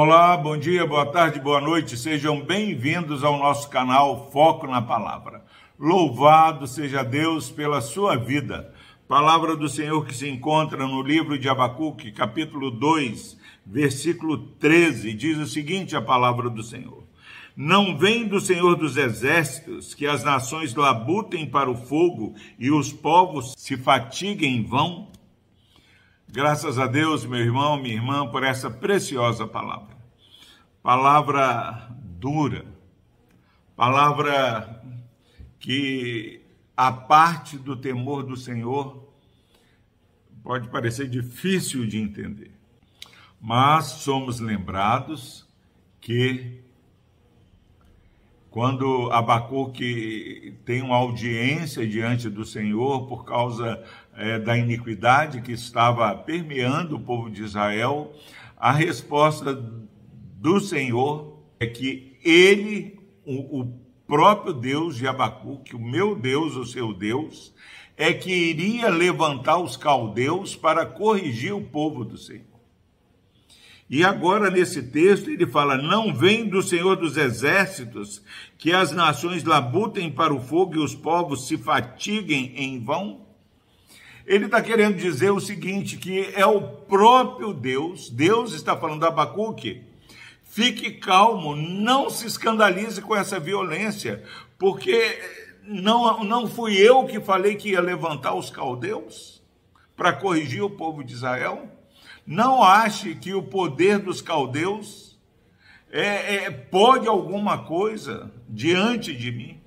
Olá, bom dia, boa tarde, boa noite. Sejam bem-vindos ao nosso canal Foco na Palavra. Louvado seja Deus pela sua vida. Palavra do Senhor que se encontra no livro de Abacuque, capítulo 2, versículo 13, diz o seguinte: a palavra do Senhor. Não vem do Senhor dos exércitos que as nações labutem para o fogo e os povos se fatiguem em vão? Graças a Deus, meu irmão, minha irmã, por essa preciosa palavra. Palavra dura, palavra que a parte do temor do Senhor pode parecer difícil de entender. Mas somos lembrados que quando Abacuque tem uma audiência diante do Senhor por causa é, da iniquidade que estava permeando o povo de Israel, a resposta do Senhor é que ele, o, o próprio Deus de Abacuque, o meu Deus, o seu Deus, é que iria levantar os caldeus para corrigir o povo do Senhor. E agora, nesse texto, ele fala: Não vem do Senhor dos exércitos que as nações labutem para o fogo e os povos se fatiguem em vão? Ele está querendo dizer o seguinte: que é o próprio Deus, Deus está falando a Abacuque, fique calmo, não se escandalize com essa violência, porque não, não fui eu que falei que ia levantar os caldeus para corrigir o povo de Israel. Não ache que o poder dos caldeus é, é, pode alguma coisa diante de mim.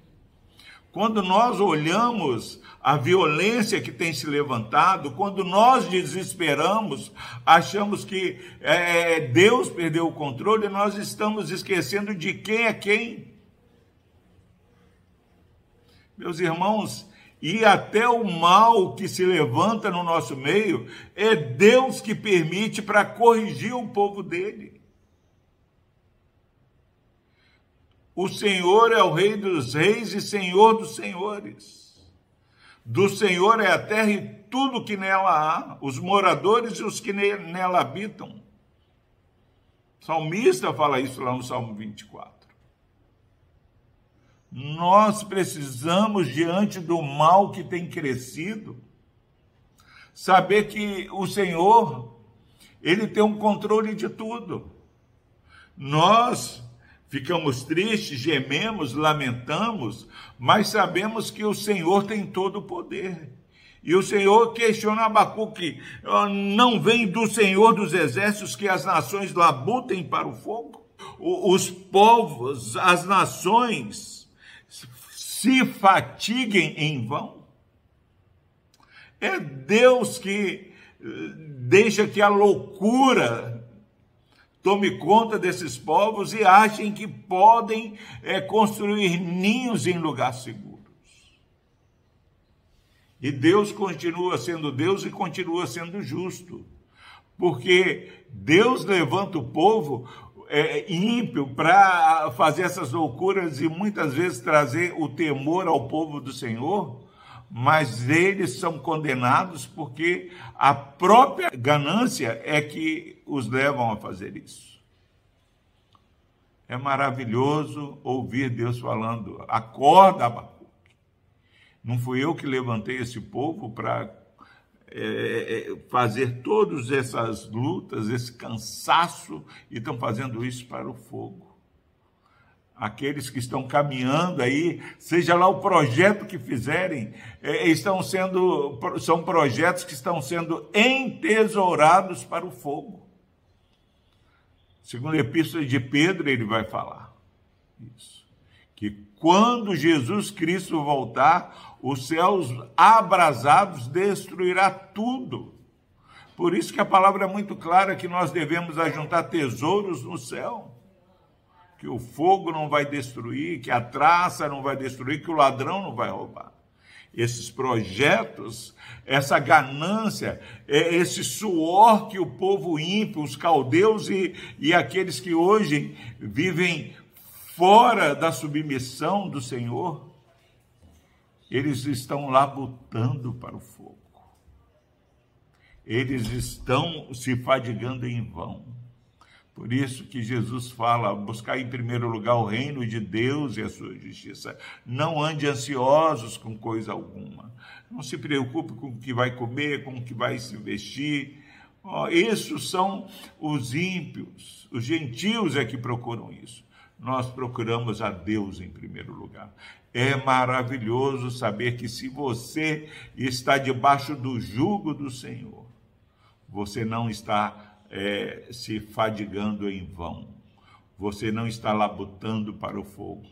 Quando nós olhamos a violência que tem se levantado, quando nós desesperamos, achamos que é, Deus perdeu o controle, nós estamos esquecendo de quem é quem. Meus irmãos, e até o mal que se levanta no nosso meio, é Deus que permite para corrigir o povo dele. O Senhor é o Rei dos Reis e Senhor dos Senhores. Do Senhor é a terra e tudo que nela há, os moradores e os que nela habitam. O salmista fala isso lá no Salmo 24. Nós precisamos, diante do mal que tem crescido, saber que o Senhor, Ele tem um controle de tudo. Nós ficamos tristes, gememos, lamentamos, mas sabemos que o Senhor tem todo o poder. E o Senhor questiona Abacuque, ah, não vem do Senhor dos exércitos que as nações labutem para o fogo? Os povos, as nações, se fatiguem em vão? É Deus que eh, deixa que a loucura tome conta desses povos e achem que podem é, construir ninhos em lugares seguros. E Deus continua sendo Deus e continua sendo justo, porque Deus levanta o povo é, ímpio para fazer essas loucuras e muitas vezes trazer o temor ao povo do Senhor, mas eles são condenados porque a própria ganância é que os levam a fazer isso. É maravilhoso ouvir Deus falando: acorda, Abacuque. Não fui eu que levantei esse povo para é, é, fazer todas essas lutas, esse cansaço, e estão fazendo isso para o fogo. Aqueles que estão caminhando aí, seja lá o projeto que fizerem, é, estão sendo, são projetos que estão sendo entesourados para o fogo. Segundo a epístola de Pedro, ele vai falar isso. Que quando Jesus Cristo voltar, os céus abrasados destruirá tudo. Por isso que a palavra é muito clara que nós devemos ajuntar tesouros no céu. Que o fogo não vai destruir, que a traça não vai destruir, que o ladrão não vai roubar. Esses projetos, essa ganância, é esse suor que o povo ímpio, os caldeus e, e aqueles que hoje vivem fora da submissão do Senhor, eles estão labutando para o fogo. Eles estão se fadigando em vão. Por isso que Jesus fala: buscar em primeiro lugar o reino de Deus e a sua justiça. Não ande ansiosos com coisa alguma. Não se preocupe com o que vai comer, com o que vai se vestir. Oh, esses são os ímpios, os gentios é que procuram isso. Nós procuramos a Deus em primeiro lugar. É maravilhoso saber que se você está debaixo do jugo do Senhor, você não está é, se fadigando em vão. Você não está labutando para o fogo,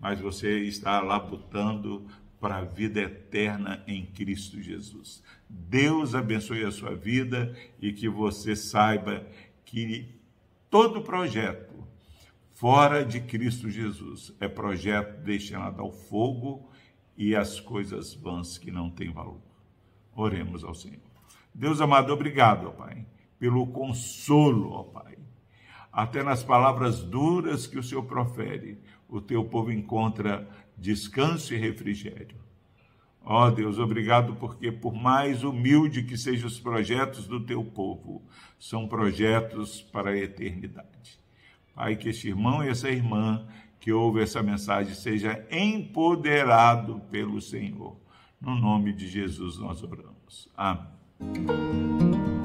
mas você está labutando para a vida eterna em Cristo Jesus. Deus abençoe a sua vida e que você saiba que todo projeto fora de Cristo Jesus é projeto destinado ao fogo e às coisas vãs que não têm valor. Oremos ao Senhor. Deus amado, obrigado, Pai, pelo consolo, ó Pai. Até nas palavras duras que o Senhor profere, o teu povo encontra descanso e refrigério. Ó Deus, obrigado porque, por mais humilde que sejam os projetos do teu povo, são projetos para a eternidade. Pai, que este irmão e essa irmã que ouve essa mensagem seja empoderado pelo Senhor. No nome de Jesus nós oramos. Amém.